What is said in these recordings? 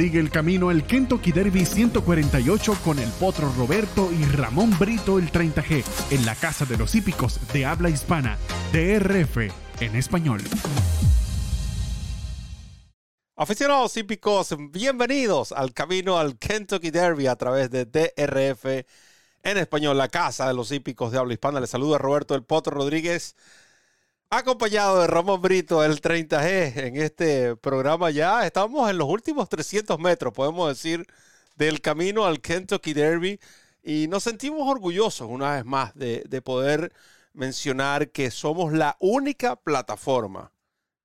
Sigue el camino al Kentucky Derby 148 con el Potro Roberto y Ramón Brito el 30G en la Casa de los Hípicos de habla hispana, DRF en español. Aficionados hípicos, bienvenidos al camino al Kentucky Derby a través de DRF en español, la Casa de los Hípicos de habla hispana. Les saluda Roberto el Potro Rodríguez acompañado de Ramón Brito, el 30G, en este programa ya estamos en los últimos 300 metros, podemos decir, del camino al Kentucky Derby y nos sentimos orgullosos una vez más de, de poder mencionar que somos la única plataforma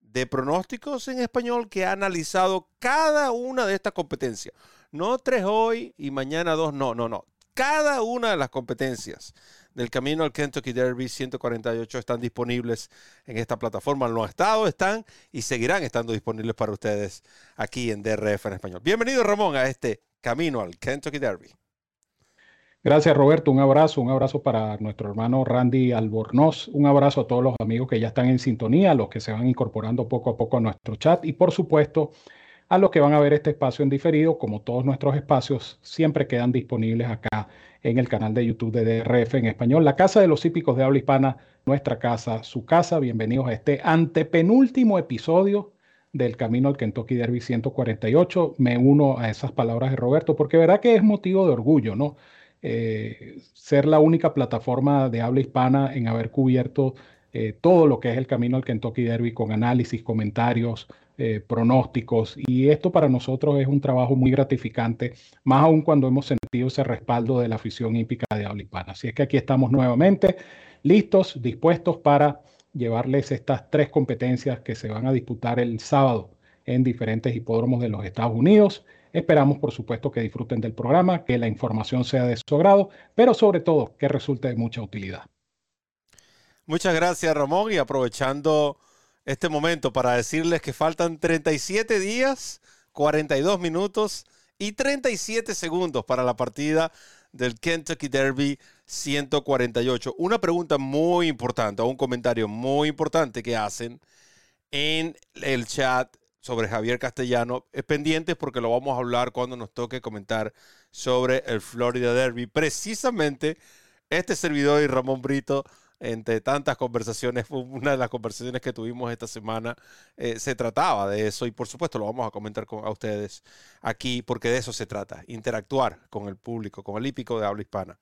de pronósticos en español que ha analizado cada una de estas competencias. No tres hoy y mañana dos, no, no, no. Cada una de las competencias del camino al Kentucky Derby 148 están disponibles en esta plataforma. No han estado, están y seguirán estando disponibles para ustedes aquí en DRF en español. Bienvenido Ramón a este camino al Kentucky Derby. Gracias Roberto, un abrazo, un abrazo para nuestro hermano Randy Albornoz, un abrazo a todos los amigos que ya están en sintonía, los que se van incorporando poco a poco a nuestro chat y por supuesto a los que van a ver este espacio en diferido, como todos nuestros espacios siempre quedan disponibles acá en el canal de YouTube de DRF en español, la Casa de los Hípicos de Habla Hispana, nuestra casa, su casa. Bienvenidos a este antepenúltimo episodio del Camino al Kentucky Derby 148. Me uno a esas palabras de Roberto, porque verá que es motivo de orgullo, ¿no? Eh, ser la única plataforma de habla hispana en haber cubierto eh, todo lo que es el Camino al Kentucky Derby con análisis, comentarios, eh, pronósticos y esto para nosotros es un trabajo muy gratificante, más aún cuando hemos sentido ese respaldo de la afición hípica de habla. Así es que aquí estamos nuevamente listos, dispuestos para llevarles estas tres competencias que se van a disputar el sábado en diferentes hipódromos de los Estados Unidos. Esperamos, por supuesto, que disfruten del programa, que la información sea de su agrado, pero sobre todo que resulte de mucha utilidad. Muchas gracias, Ramón, y aprovechando este momento para decirles que faltan 37 días, 42 minutos y 37 segundos para la partida del Kentucky Derby 148. Una pregunta muy importante, o un comentario muy importante que hacen en el chat sobre Javier Castellano. Es pendiente porque lo vamos a hablar cuando nos toque comentar sobre el Florida Derby. Precisamente este servidor y Ramón Brito entre tantas conversaciones, una de las conversaciones que tuvimos esta semana, eh, se trataba de eso y por supuesto lo vamos a comentar con, a ustedes aquí porque de eso se trata, interactuar con el público, con el hípico de habla hispana.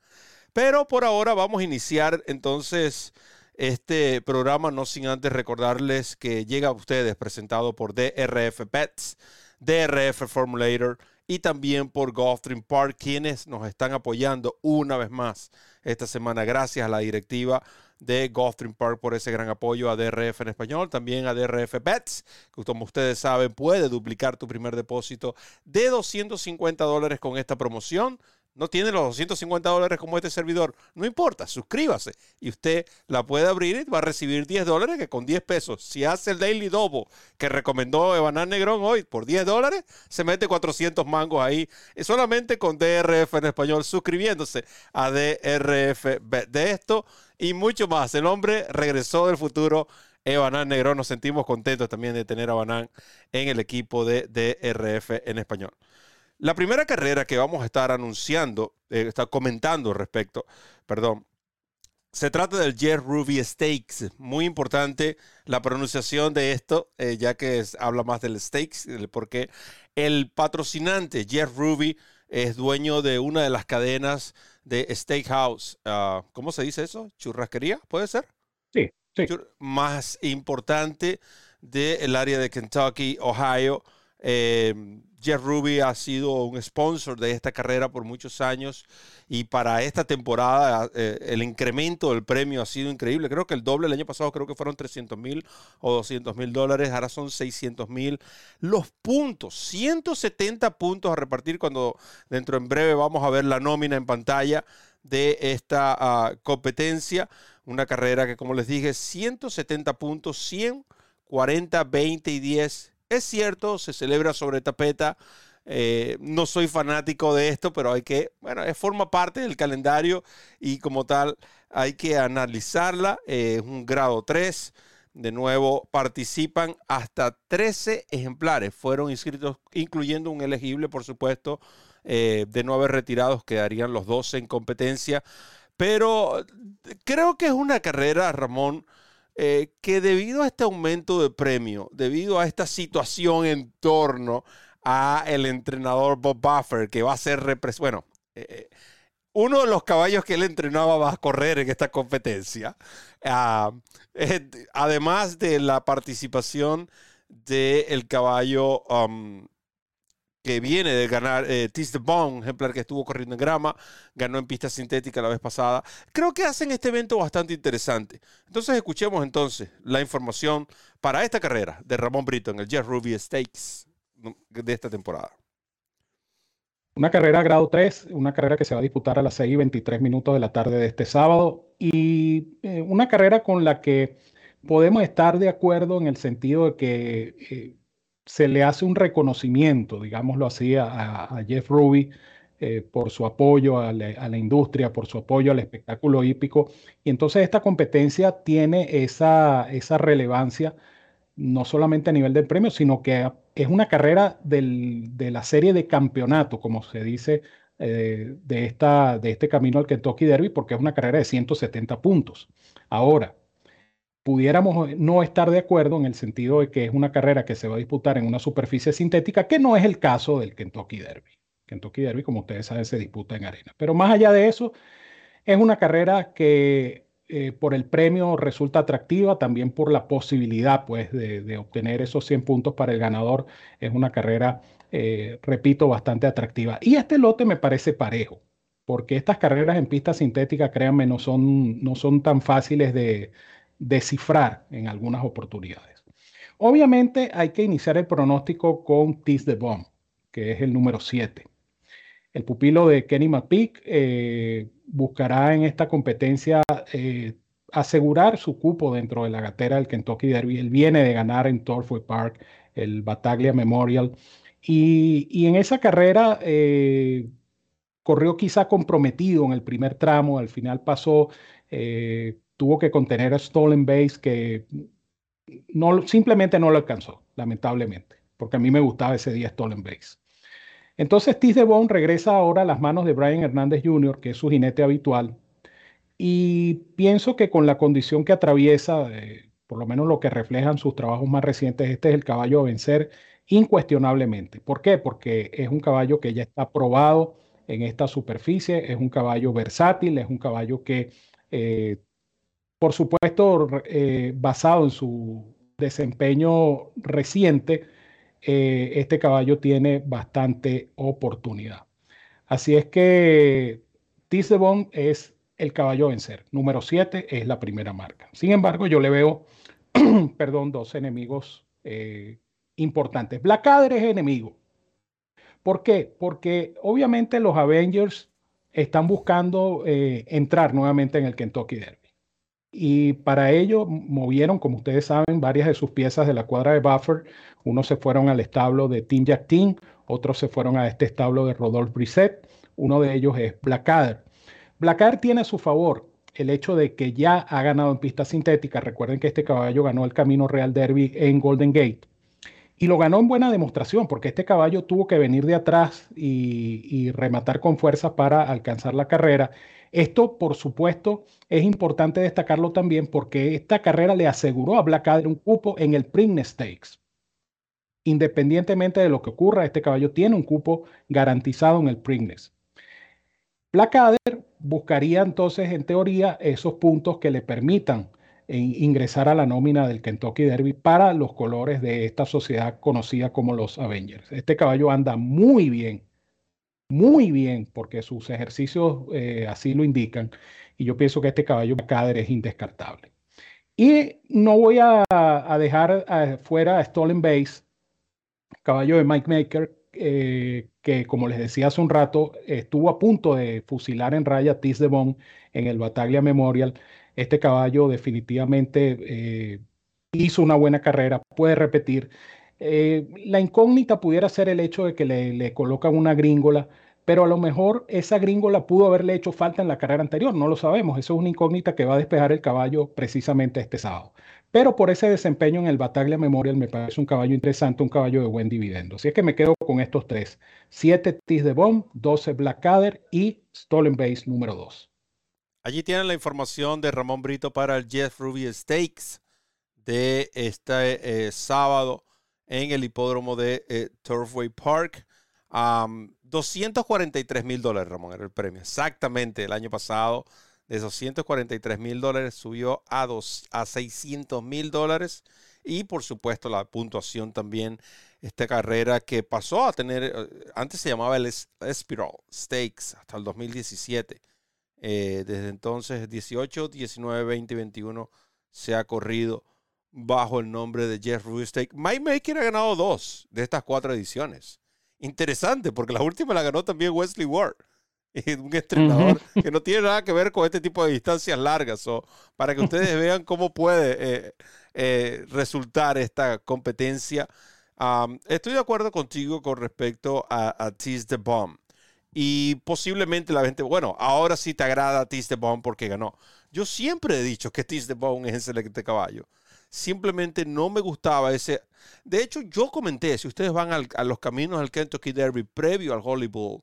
Pero por ahora vamos a iniciar entonces este programa, no sin antes recordarles que llega a ustedes presentado por DRF Pets, DRF Formulator y también por Gulfstream Park, quienes nos están apoyando una vez más esta semana. Gracias a la directiva de Gulfstream Park por ese gran apoyo a DRF en español, también a DRF Bets, que como ustedes saben puede duplicar tu primer depósito de 250 dólares con esta promoción no tiene los 250 dólares como este servidor, no importa, suscríbase y usted la puede abrir y va a recibir 10 dólares que con 10 pesos, si hace el Daily Double que recomendó Evanán Negrón hoy por 10 dólares, se mete 400 mangos ahí, y solamente con DRF en español, suscribiéndose a DRF de esto y mucho más. El hombre regresó del futuro. Evanán Negrón, nos sentimos contentos también de tener a Banán en el equipo de DRF en español. La primera carrera que vamos a estar anunciando, eh, está comentando respecto, perdón, se trata del Jeff Ruby Stakes. Muy importante la pronunciación de esto, eh, ya que habla más del Stakes, porque el patrocinante Jeff Ruby es dueño de una de las cadenas de Steakhouse. Uh, ¿Cómo se dice eso? ¿Churrasquería? ¿Puede ser? Sí, sí. más importante del área de Kentucky, Ohio. Eh, Jeff Ruby ha sido un sponsor de esta carrera por muchos años y para esta temporada eh, el incremento del premio ha sido increíble. Creo que el doble el año pasado creo que fueron 300 mil o 200 mil dólares, ahora son 600 mil. Los puntos, 170 puntos a repartir cuando dentro en breve vamos a ver la nómina en pantalla de esta ah, competencia. Una carrera que como les dije, 170 puntos, 100, 40, 20 y 10 es cierto, se celebra sobre tapeta. Eh, no soy fanático de esto, pero hay que, bueno, forma parte del calendario y como tal hay que analizarla. Eh, es un grado 3. De nuevo, participan hasta 13 ejemplares. Fueron inscritos, incluyendo un elegible, por supuesto. Eh, de no haber retirados, quedarían los 12 en competencia. Pero creo que es una carrera, Ramón, eh, que debido a este aumento de premio, debido a esta situación en torno a el entrenador Bob Buffer, que va a ser bueno, eh, uno de los caballos que él entrenaba va a correr en esta competencia. Ah, además de la participación del caballo um, que viene de ganar eh, Tis the Bone, ejemplar que estuvo corriendo en grama, ganó en pista sintética la vez pasada. Creo que hacen este evento bastante interesante. Entonces escuchemos entonces la información para esta carrera de Ramón Brito en el Jeff Ruby Stakes de esta temporada. Una carrera grado 3, una carrera que se va a disputar a las 6 y 23 minutos de la tarde de este sábado y eh, una carrera con la que podemos estar de acuerdo en el sentido de que eh, se le hace un reconocimiento, digámoslo así, a, Jeff Ruby eh, por su apoyo a la, industria, por su apoyo al espectáculo hípico. Y entonces esta competencia tiene esa, esa relevancia no solamente a nivel del premio, sino que es una carrera de la serie de campeonato, como se dice, eh, de, esta, de este camino al Kentucky Derby, porque es una carrera de 170 puntos. Ahora, pudiéramos no estar de acuerdo en el sentido de que es una carrera que se va a disputar en una superficie sintética, que no es el caso del Kentucky Derby. Kentucky Derby, como ustedes saben, se disputa en arena. Pero más allá de eso, es una carrera que eh, por el premio resulta atractiva, también por la posibilidad pues, de, obtener esos 100 puntos para el ganador. Es una carrera, eh, repito, bastante atractiva. Y este lote me parece parejo, porque estas carreras en pista sintética, créanme, no son, no son tan fáciles de, descifrar en algunas oportunidades. Obviamente hay que iniciar el pronóstico con Tis the Bomb, que es el número 7. El pupilo de Kenny McPeak eh, buscará en esta competencia eh, asegurar su cupo dentro de la gatera del Kentucky Derby. Él viene de ganar en Torfway Park el Bataglia Memorial y, en esa carrera eh, corrió quizá comprometido en el primer tramo, al final pasó tuvo que contener a Stolen Base que no, simplemente no lo alcanzó, lamentablemente, porque a mí me gustaba ese día Stolen Base. Entonces Tis de Bone regresa ahora a las manos de Brian Hernández Jr., que es su jinete habitual, y pienso que con la condición que atraviesa, por lo menos lo que reflejan sus trabajos más recientes, este es el caballo a vencer incuestionablemente. ¿Por qué? Porque es un caballo que ya está probado en esta superficie, es un caballo versátil, es un caballo que eh, por supuesto, eh, basado en su desempeño reciente, eh, este caballo tiene bastante oportunidad. Así es que Tisebon es el caballo a vencer. Número 7 es la primera marca. Sin embargo, yo le veo, perdón, dos enemigos eh, importantes. Blackadder es enemigo. ¿Por qué? Porque obviamente los Avengers están buscando entrar nuevamente en el Kentucky Derby. Y para ello movieron, como ustedes saben, varias de sus piezas de la cuadra de Buffer. Unos se fueron al establo de Tim Jack Team, otros se fueron a este establo de Rodolphe Brisset. Uno de ellos es Blackadder. Blackadder tiene a su favor el hecho de que ya ha ganado en pista sintética. Recuerden que este caballo ganó el Camino Real Derby en Golden Gate. Y lo ganó en buena demostración, porque este caballo tuvo que venir de atrás y, rematar con fuerza para alcanzar la carrera. Esto, por supuesto, es importante destacarlo también porque esta carrera le aseguró a Blackadder un cupo en el Preakness Stakes. Independientemente de lo que ocurra, este caballo tiene un cupo garantizado en el Preakness. Blackadder buscaría entonces, en teoría, esos puntos que le permitan eh, ingresar a la nómina del Kentucky Derby para los colores de esta sociedad conocida como los Avengers. Este caballo anda muy bien muy bien, porque sus ejercicios eh, así lo indican. Y yo pienso que este caballo Cader es indescartable. Y no voy a, dejar fuera a Stolen Base, caballo de Mike Maker, eh, que como les decía hace un rato, estuvo a punto de fusilar en raya Tis de Bon en el Bataglia Memorial. Este caballo definitivamente eh, hizo una buena carrera, puede repetir. la incógnita pudiera ser el hecho de que le, le colocan una gringola pero a lo mejor esa gringola pudo haberle hecho falta en la carrera anterior, no lo sabemos, eso es una incógnita que va a despejar el caballo precisamente este sábado. pero por ese desempeño en el Bataglia Memorial me parece un caballo interesante, un caballo de buen dividendo. Así es que me quedo con estos tres: 7 Tis de Bomb, 12 Blackadder y Stolen Base número 2. Allí tienen la información de Ramón Brito para el Jeff Ruby Stakes de este eh, sábado en el hipódromo de eh, Turfway Park. 243 mil dólares, Ramón, era el premio. Exactamente, el año pasado de 243 mil dólares subió a, dos, a 600 mil dólares. Y por supuesto la puntuación también, esta carrera que pasó a tener, eh, antes se llamaba el Spiral Stakes hasta el 2017. Eh, desde entonces, 18, 19, 20, 21 se ha corrido bajo el nombre de Jeff Stake. Mike Maker ha ganado dos de estas cuatro ediciones. Interesante, porque la última la ganó también Wesley Ward, un entrenador que no tiene nada que ver con este tipo de distancias largas. o para que ustedes vean cómo puede eh, eh, resultar esta competencia. estoy de acuerdo contigo con respecto a, a Tease the Bomb. Y posiblemente la gente, bueno, ahora sí te agrada Tease the Bomb porque ganó. Yo siempre he dicho que Tease the Bomb es excelente caballo simplemente no me gustaba ese. De hecho, yo comenté, si ustedes van a los caminos al Kentucky Derby previo al Holy Bull,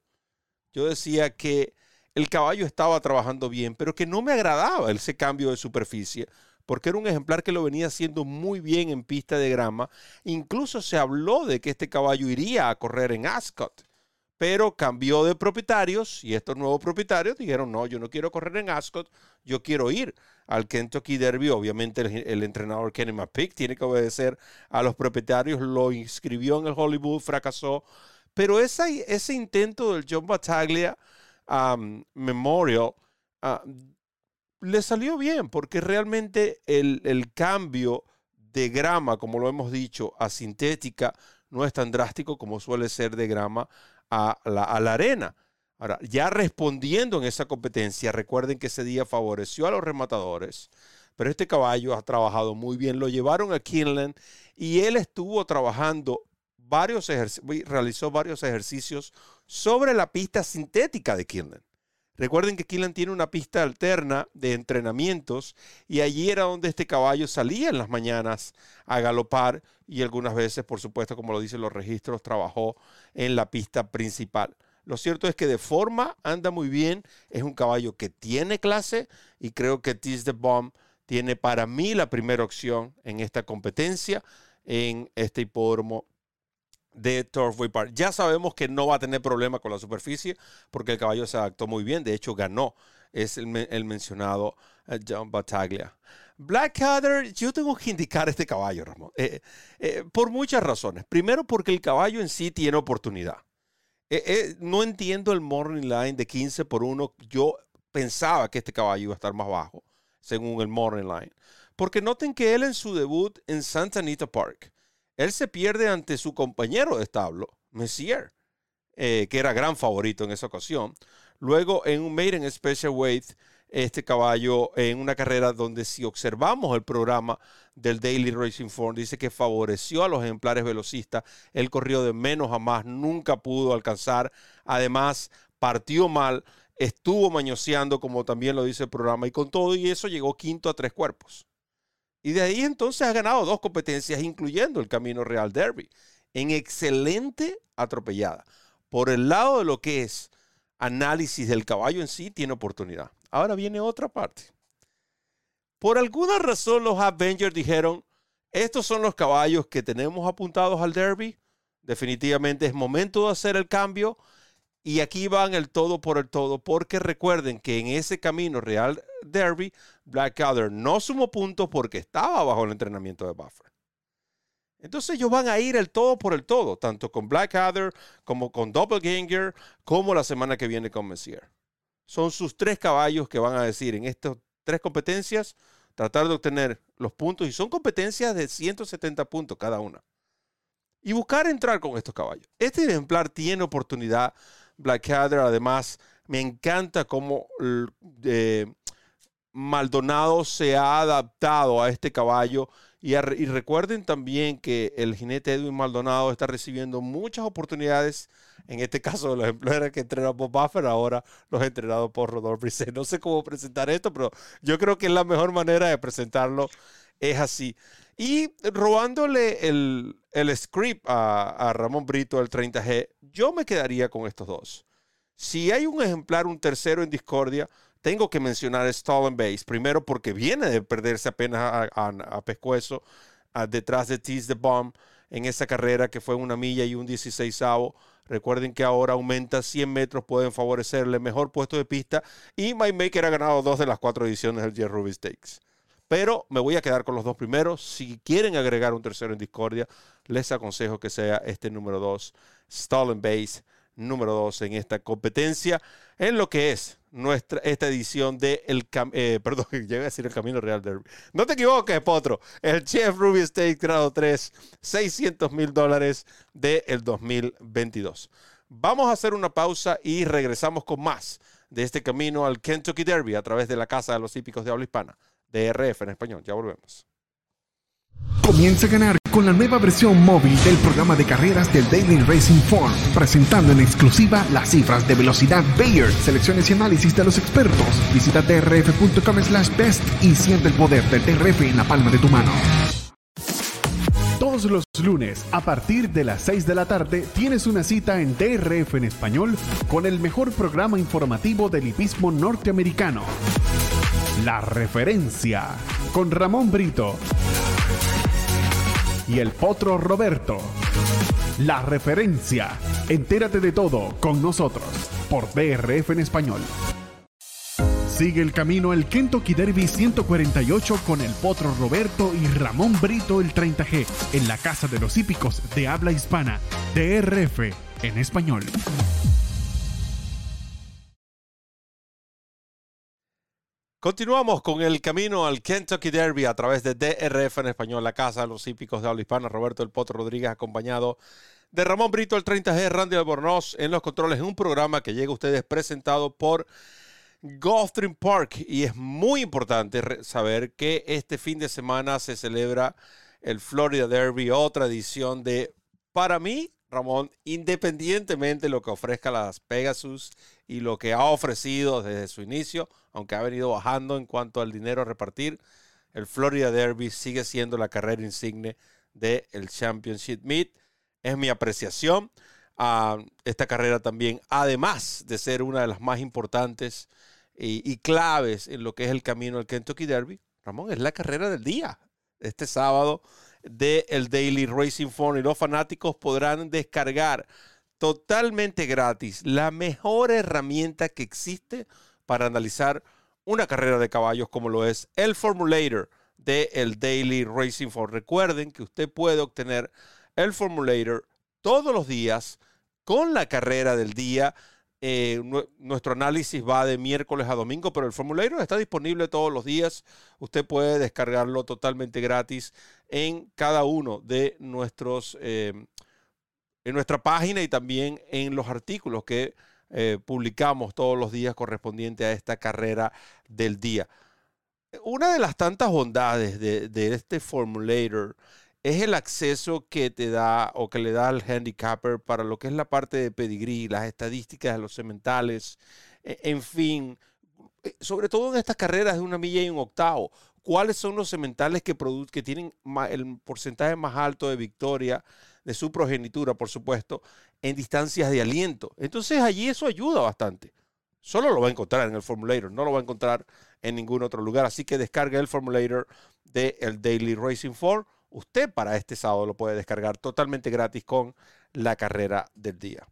yo decía que el caballo estaba trabajando bien, pero que no me agradaba ese cambio de superficie, porque era un ejemplar que lo venía haciendo muy bien en pista de grama. Incluso se habló de que este caballo iría a correr en Ascot pero cambió de propietarios y estos nuevos propietarios dijeron, no, yo no quiero correr en Ascot, yo quiero ir al Kentucky Derby. Obviamente el, entrenador Kenny McPick tiene que obedecer a los propietarios, lo inscribió en el Hollywood, fracasó, pero ese, ese intento del John Battaglia um, Memorial uh, le salió bien porque realmente el, el cambio de grama, como lo hemos dicho, a sintética, no es tan drástico como suele ser de grama a la, arena. Ahora, ya respondiendo en esa competencia, recuerden que ese día favoreció a los rematadores, pero este caballo ha trabajado muy bien. Lo llevaron a Kinland y él estuvo trabajando varios ejercicios, realizó varios ejercicios sobre la pista sintética de Kinland. Recuerden que Kinland tiene una pista alterna de entrenamientos y allí era donde este caballo salía en las mañanas a galopar y algunas veces, por supuesto, como lo dicen los registros, trabajó en la pista principal. Lo cierto es que de forma anda muy bien, es un caballo que tiene clase y creo que Tease the Bomb tiene para mí la primera opción en esta competencia, en este hipódromo de Turfway Park. Ya sabemos que no va a tener problema con la superficie porque el caballo se adaptó muy bien. De hecho, ganó. Es el, mencionado eh, John Battaglia. Blackadder, yo tengo que indicar este caballo, Ramón, eh, eh, por muchas razones. Primero, porque el caballo en sí tiene oportunidad. no entiendo el morning line de 15 por 1. Yo pensaba que este caballo iba a estar más bajo, según el morning line. Porque noten que él en su debut en Santa Anita Park, él se pierde ante su compañero de establo, Messier, eh, que era gran favorito en esa ocasión. Luego en un Maiden Special Weight, este caballo en una carrera donde si observamos el programa del Daily Racing Form, dice que favoreció a los ejemplares velocistas. Él corrió de menos a más, nunca pudo alcanzar. Además, partió mal, estuvo mañoseando, como también lo dice el programa, y con todo y eso llegó quinto a tres cuerpos. Y de ahí entonces ha ganado dos competencias, incluyendo el Camino Real Derby, en excelente atropellada. Por el lado de lo que es análisis del caballo en sí, tiene oportunidad. Ahora viene otra parte. Por alguna razón los Avengers dijeron, estos son los caballos que tenemos apuntados al Derby. Definitivamente es momento de hacer el cambio. Y aquí van el todo por el todo, porque recuerden que en ese camino Real Derby, Blackadder no sumó puntos porque estaba bajo el entrenamiento de Buffer. Entonces ellos van a ir el todo por el todo, tanto con Blackadder como con Doppelganger, como la semana que viene con Messier. Son sus tres caballos que van a decir en estas tres competencias, tratar de obtener los puntos, y son competencias de 170 puntos cada una. Y buscar entrar con estos caballos. Este ejemplar tiene oportunidad Blackadder. Además, me encanta cómo eh, Maldonado se ha adaptado a este caballo. Y, recuerden también que el jinete Edwin Maldonado está recibiendo muchas oportunidades. En este caso, los ejemplares que entrenan por Buffer, ahora los entrenados por Rodolfo Brisset. No sé cómo presentar esto, pero yo creo que es la mejor manera de presentarlo es así. Y robándole el, el script a, a Ramón Brito del 30G, yo me quedaría con estos dos. Si hay un ejemplar, un tercero en discordia, tengo que mencionar Stolen Base. Primero porque viene de perderse apenas a, a, a pescuezo detrás de Tease the Bomb en esa carrera que fue una milla y un 16 Recuerden que ahora aumenta 100 metros, pueden favorecerle mejor puesto de pista. Y My Maker ha ganado dos de las cuatro ediciones del Jet Ruby Stakes. Pero me voy a quedar con los dos primeros. Si quieren agregar un tercero en discordia, les aconsejo que sea este número 2, Stolen Base, número 2 en esta competencia, en lo que es nuestra, esta edición de el eh, perdón, a decir el Camino Real Derby. No te equivoques, Potro. El Chef Ruby State grado 3, 600 mil dólares del 2022. Vamos a hacer una pausa y regresamos con más de este camino al Kentucky Derby a través de la Casa de los Hípicos de Habla Hispana. DRF en español. Ya volvemos. Comienza a ganar con la nueva versión móvil del programa de carreras del Daily Racing Form, presentando en exclusiva las cifras de velocidad Bayer, selecciones y análisis de los expertos. Visita trf.com slash best y siente el poder del TRF en la palma de tu mano. Todos los lunes, a partir de las 6 de la tarde, tienes una cita en TRF en español con el mejor programa informativo del hipismo norteamericano. La referencia con Ramón Brito y el potro Roberto. La referencia. Entérate de todo con nosotros por DRF en español. Sigue el camino al Kentucky Derby 148 con el potro Roberto y Ramón Brito el 30G en la Casa de los Hípicos de habla hispana. DRF en español. Continuamos con el camino al Kentucky Derby a través de DRF en español, la casa de los hípicos de habla hispana. Roberto El Potro Rodríguez, acompañado de Ramón Brito, el 30G, Randy Albornoz en los controles, un programa que llega a ustedes presentado por Gulfstream Park. Y es muy importante saber que este fin de semana se celebra el Florida Derby, otra edición de, para mí, Ramón, independientemente de lo que ofrezca las Pegasus y lo que ha ofrecido desde su inicio, aunque ha venido bajando en cuanto al dinero a repartir, el Florida Derby sigue siendo la carrera insigne del Championship Meet. Es mi apreciación. a esta carrera también, además de ser una de las más importantes y, y claves en lo que es el camino al Kentucky Derby, Ramón, es la carrera del día. Este sábado del Daily Racing Form y los fanáticos podrán descargar totalmente gratis la mejor herramienta que existe para analizar una carrera de caballos como lo es el Formulator de el Daily Racing Form. Recuerden que usted puede obtener el Formulator todos los días con la carrera del día eh, nuestro análisis va de miércoles a domingo, pero el formulario está disponible todos los días. Usted puede descargarlo totalmente gratis en cada uno de nuestros, eh, en nuestra página y también en los artículos que eh, publicamos todos los días correspondiente a esta carrera del día. Una de las tantas bondades de, de este formulator es el acceso que te da o que le da al handicapper para lo que es la parte de pedigrí, las estadísticas de los sementales, e, en fin, eh, sobre todo en estas carreras de una milla y un octavo, cuáles son los sementales que, que tienen el porcentaje más alto de victoria de su progenitura, por supuesto, en distancias de aliento. Entonces allí eso ayuda bastante. Solo lo va a encontrar en el formulator, no lo va a encontrar en ningún otro lugar. Así que descarga el formulator del el Daily Racing 4 usted para este sábado lo puede descargar totalmente gratis con la carrera del día.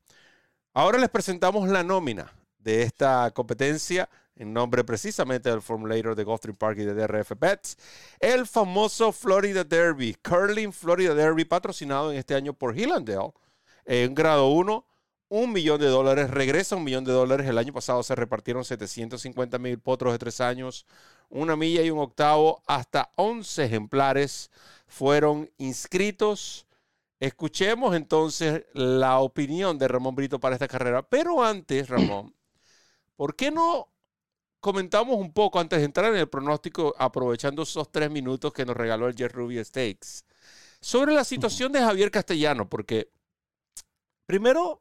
Ahora les presentamos la nómina de esta competencia en nombre precisamente del formulator de Gulfstream Park y de DRF Bets, el famoso Florida Derby, Curling Florida Derby, patrocinado en este año por Hillandale, en grado 1, un millón de dólares, regresa un millón de dólares. El año pasado se repartieron 750 mil potros de tres años, una milla y un octavo, hasta 11 ejemplares fueron inscritos. Escuchemos entonces la opinión de Ramón Brito para esta carrera. Pero antes, Ramón, ¿por qué no comentamos un poco antes de entrar en el pronóstico, aprovechando esos tres minutos que nos regaló el Jet Ruby Stakes, sobre la situación de Javier Castellano? Porque primero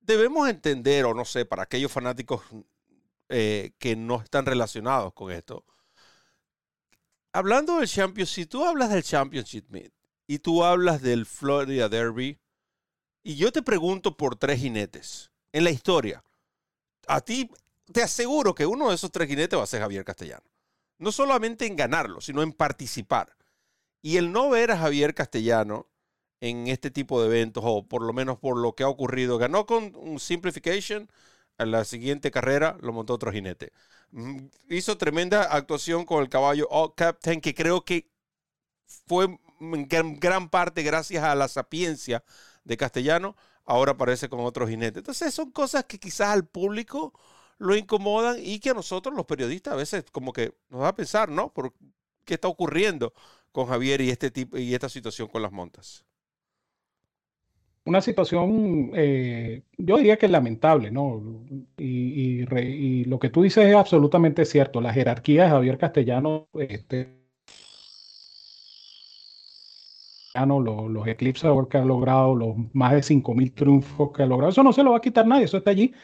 debemos entender, o no sé, para aquellos fanáticos eh, que no están relacionados con esto, hablando del Championship, si tú hablas del Championship y tú hablas del Florida Derby, y yo te pregunto por tres jinetes en la historia, a ti te aseguro que uno de esos tres jinetes va a ser Javier Castellano. No solamente en ganarlo, sino en participar. Y el no ver a Javier Castellano en este tipo de eventos, o por lo menos por lo que ha ocurrido, ganó con un simplification, en la siguiente carrera lo montó otro jinete. Mm, hizo tremenda actuación con el caballo All Captain, que creo que fue en gran parte gracias a la sapiencia de Castellano, ahora aparece con otro jinete. Entonces son cosas que quizás al público lo incomodan y que a nosotros los periodistas a veces como que nos da a pensar, ¿no? ¿Por qué está ocurriendo con Javier y, este tipo, y esta situación con las montas? Una situación, eh, yo diría que lamentable, ¿no? Y, lo que tú dices es absolutamente cierto. La jerarquía de Javier Castellano, este, los, los eclipses que ha logrado, los más de 5.000 triunfos que ha logrado, eso no se lo va a quitar nadie, eso está allí.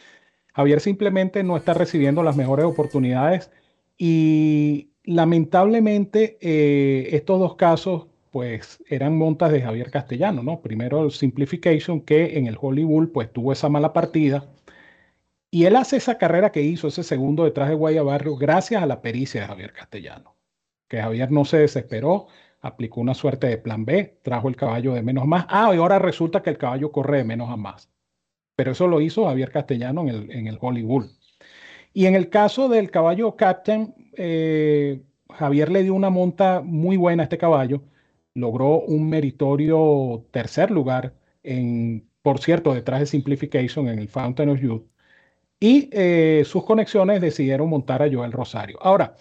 Javier simplemente no está recibiendo las mejores oportunidades y lamentablemente eh, estos dos casos pues eran montas de Javier Castellano, ¿no? Primero el Simplification que en el Hollywood pues tuvo esa mala partida y él hace esa carrera que hizo, ese segundo detrás de Guayabarrio, gracias a la pericia de Javier Castellano, que Javier no se desesperó, aplicó una suerte de plan B, trajo el caballo de menos a más. Ah, y ahora resulta que el caballo corre de menos a más. Pero eso lo hizo Javier Castellano en el, en el Hollywood. Y en el caso del caballo Captain, eh, Javier le dio una monta muy buena a este caballo. Logró un meritorio tercer lugar, en, por cierto, detrás de Simplification en el Fountain of Youth. Y eh, sus conexiones decidieron montar a Joel Rosario. Ahora,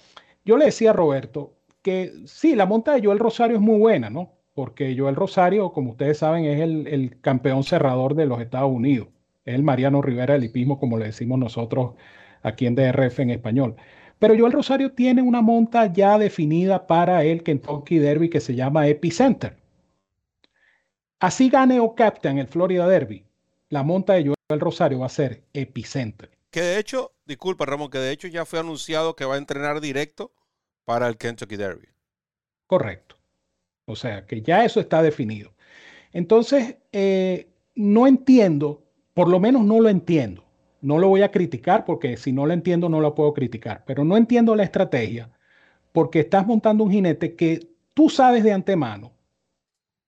yo le decía a Roberto, que sí, la monta de Joel Rosario es muy buena, ¿no? Porque Joel Rosario, como ustedes saben, es el, campeón cerrador de los Estados Unidos. Es el Mariano Rivera del hipismo, como le decimos nosotros aquí en DRF en español. Pero Joel Rosario tiene una monta ya definida para el Kentucky Derby que se llama Epicenter. Así gane o Captain el Florida Derby, la monta de Joel Rosario va a ser Epicenter. Que de hecho, disculpa Ramón, que de hecho ya fue anunciado que va a entrenar directo para el Kentucky Derby. Correcto. O sea, que ya eso está definido. Entonces, eh, no entiendo, por lo menos no lo entiendo. No lo voy a criticar porque si no lo entiendo no lo puedo criticar, pero no entiendo la estrategia porque estás montando un jinete que tú sabes de antemano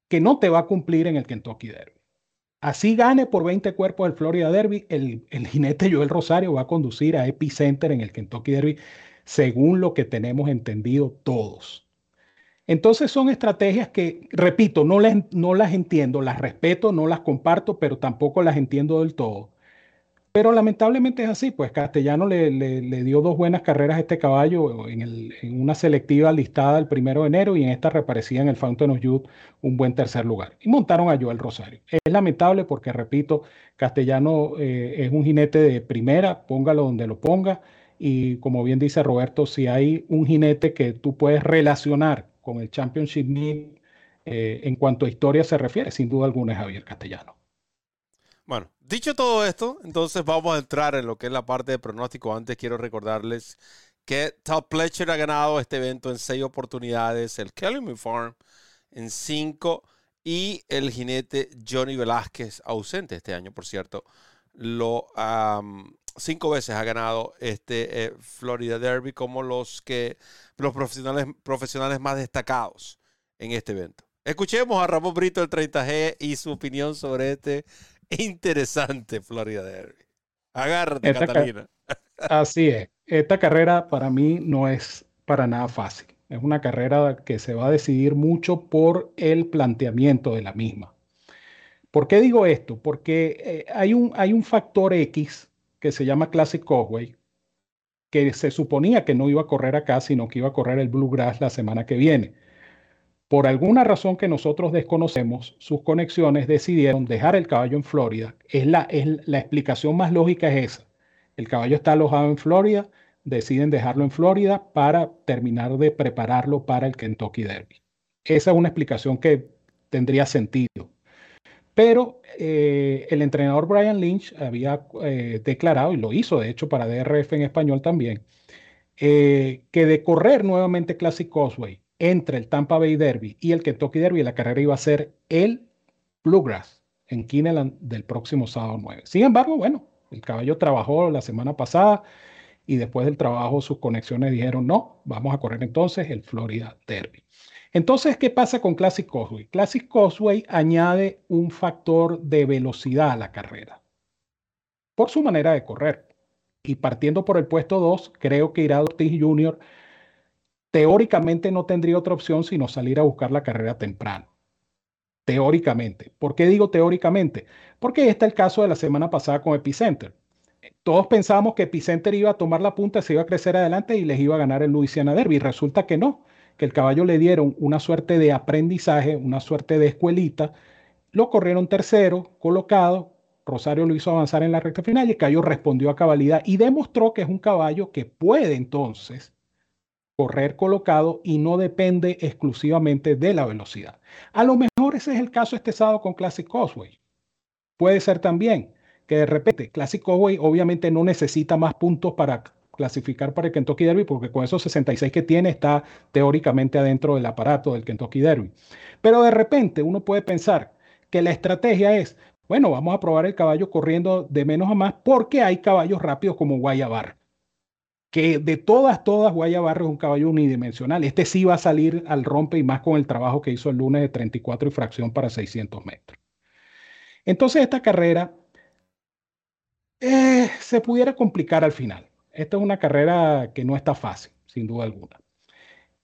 que no te va a cumplir en el Kentucky Derby. Así gane por 20 cuerpos el Florida Derby, el, el jinete Joel Rosario va a conducir a Epicenter en el Kentucky Derby según lo que tenemos entendido todos. Entonces son estrategias que, repito, no, no las entiendo, las respeto, no las comparto, pero tampoco las entiendo del todo. Pero lamentablemente es así, pues Castellano le, dio dos buenas carreras a este caballo en, una selectiva listada el primero de enero y en esta reaparecía en el Fountain of Youth un buen tercer lugar. Y montaron a Joel Rosario. Es lamentable porque, repito, Castellano eh, es un jinete de primera, póngalo donde lo ponga. Y como bien dice Roberto, si hay un jinete que tú puedes relacionar con el Championship Meet eh, en cuanto a historia se refiere, sin duda alguna es Javier Castellano. Bueno, dicho todo esto, entonces vamos a entrar en lo que es la parte de pronóstico. Antes quiero recordarles que Top Pletcher ha ganado este evento en seis oportunidades, el Kelly Farm en cinco y el jinete Johnny Velázquez, ausente este año, por cierto, lo cinco veces ha ganado este eh, Florida Derby como los que los profesionales, profesionales más destacados en este evento. Escuchemos a Ramón Brito del 30G y su opinión sobre este interesante Florida Derby. Agárrate, Catalina. Así es. Esta carrera para mí no es para nada fácil. Es una carrera que se va a decidir mucho por el planteamiento de la misma. ¿Por qué digo esto? Porque eh, hay, un, hay un factor X que se llama Classic Causeway, que se suponía que no iba a correr acá, sino que iba a correr el Bluegrass la semana que viene. Por alguna razón que nosotros desconocemos, sus conexiones decidieron dejar el caballo en Florida. Es la, es la explicación más lógica es esa. El caballo está alojado en Florida, deciden dejarlo en Florida para terminar de prepararlo para el Kentucky Derby. Esa es una explicación que tendría sentido. Pero eh, el entrenador Brian Lynch había eh, declarado, y lo hizo de hecho para DRF en español también, eh, que de correr nuevamente Classic Causeway entre el Tampa Bay Derby y el Kentucky Derby, la carrera iba a ser el Bluegrass en Kineland del próximo sábado 9. Sin embargo, bueno, el caballo trabajó la semana pasada y después del trabajo sus conexiones dijeron, no, vamos a correr entonces el Florida Derby. Entonces, ¿qué pasa con Classic Causeway? Classic Causeway añade un factor de velocidad a la carrera por su manera de correr. Y partiendo por el puesto 2, creo que Irado Ortiz Jr. teóricamente no tendría otra opción sino salir a buscar la carrera temprano. Teóricamente. ¿Por qué digo teóricamente? Porque está el caso de la semana pasada con Epicenter. Todos pensábamos que Epicenter iba a tomar la punta, se iba a crecer adelante y les iba a ganar el Louisiana Derby. Resulta que no, que el caballo le dieron una suerte de aprendizaje, una suerte de escuelita. Lo corrieron tercero, colocado, Rosario lo hizo avanzar en la recta final y el caballo respondió a cabalidad y demostró que es un caballo que puede entonces correr colocado y no depende exclusivamente de la velocidad. A lo mejor ese es el caso este sábado con Classic Causeway. Puede ser también que de repente Classic Causeway obviamente no necesita más puntos para clasificar para el Kentucky Derby porque con esos 66 que tiene está teóricamente adentro del aparato del Kentucky Derby. Pero de repente uno puede pensar que la estrategia es, bueno, vamos a probar el caballo corriendo de menos a más porque hay caballos rápidos como Guayabar. Que de todas, todas, Guayabar es un caballo unidimensional. Este sí va a salir al rompe y más con el trabajo que hizo el lunes de 34 y fracción para 600 metros. Entonces esta carrera eh, se pudiera complicar al final. Esta es una carrera que no está fácil, sin duda alguna.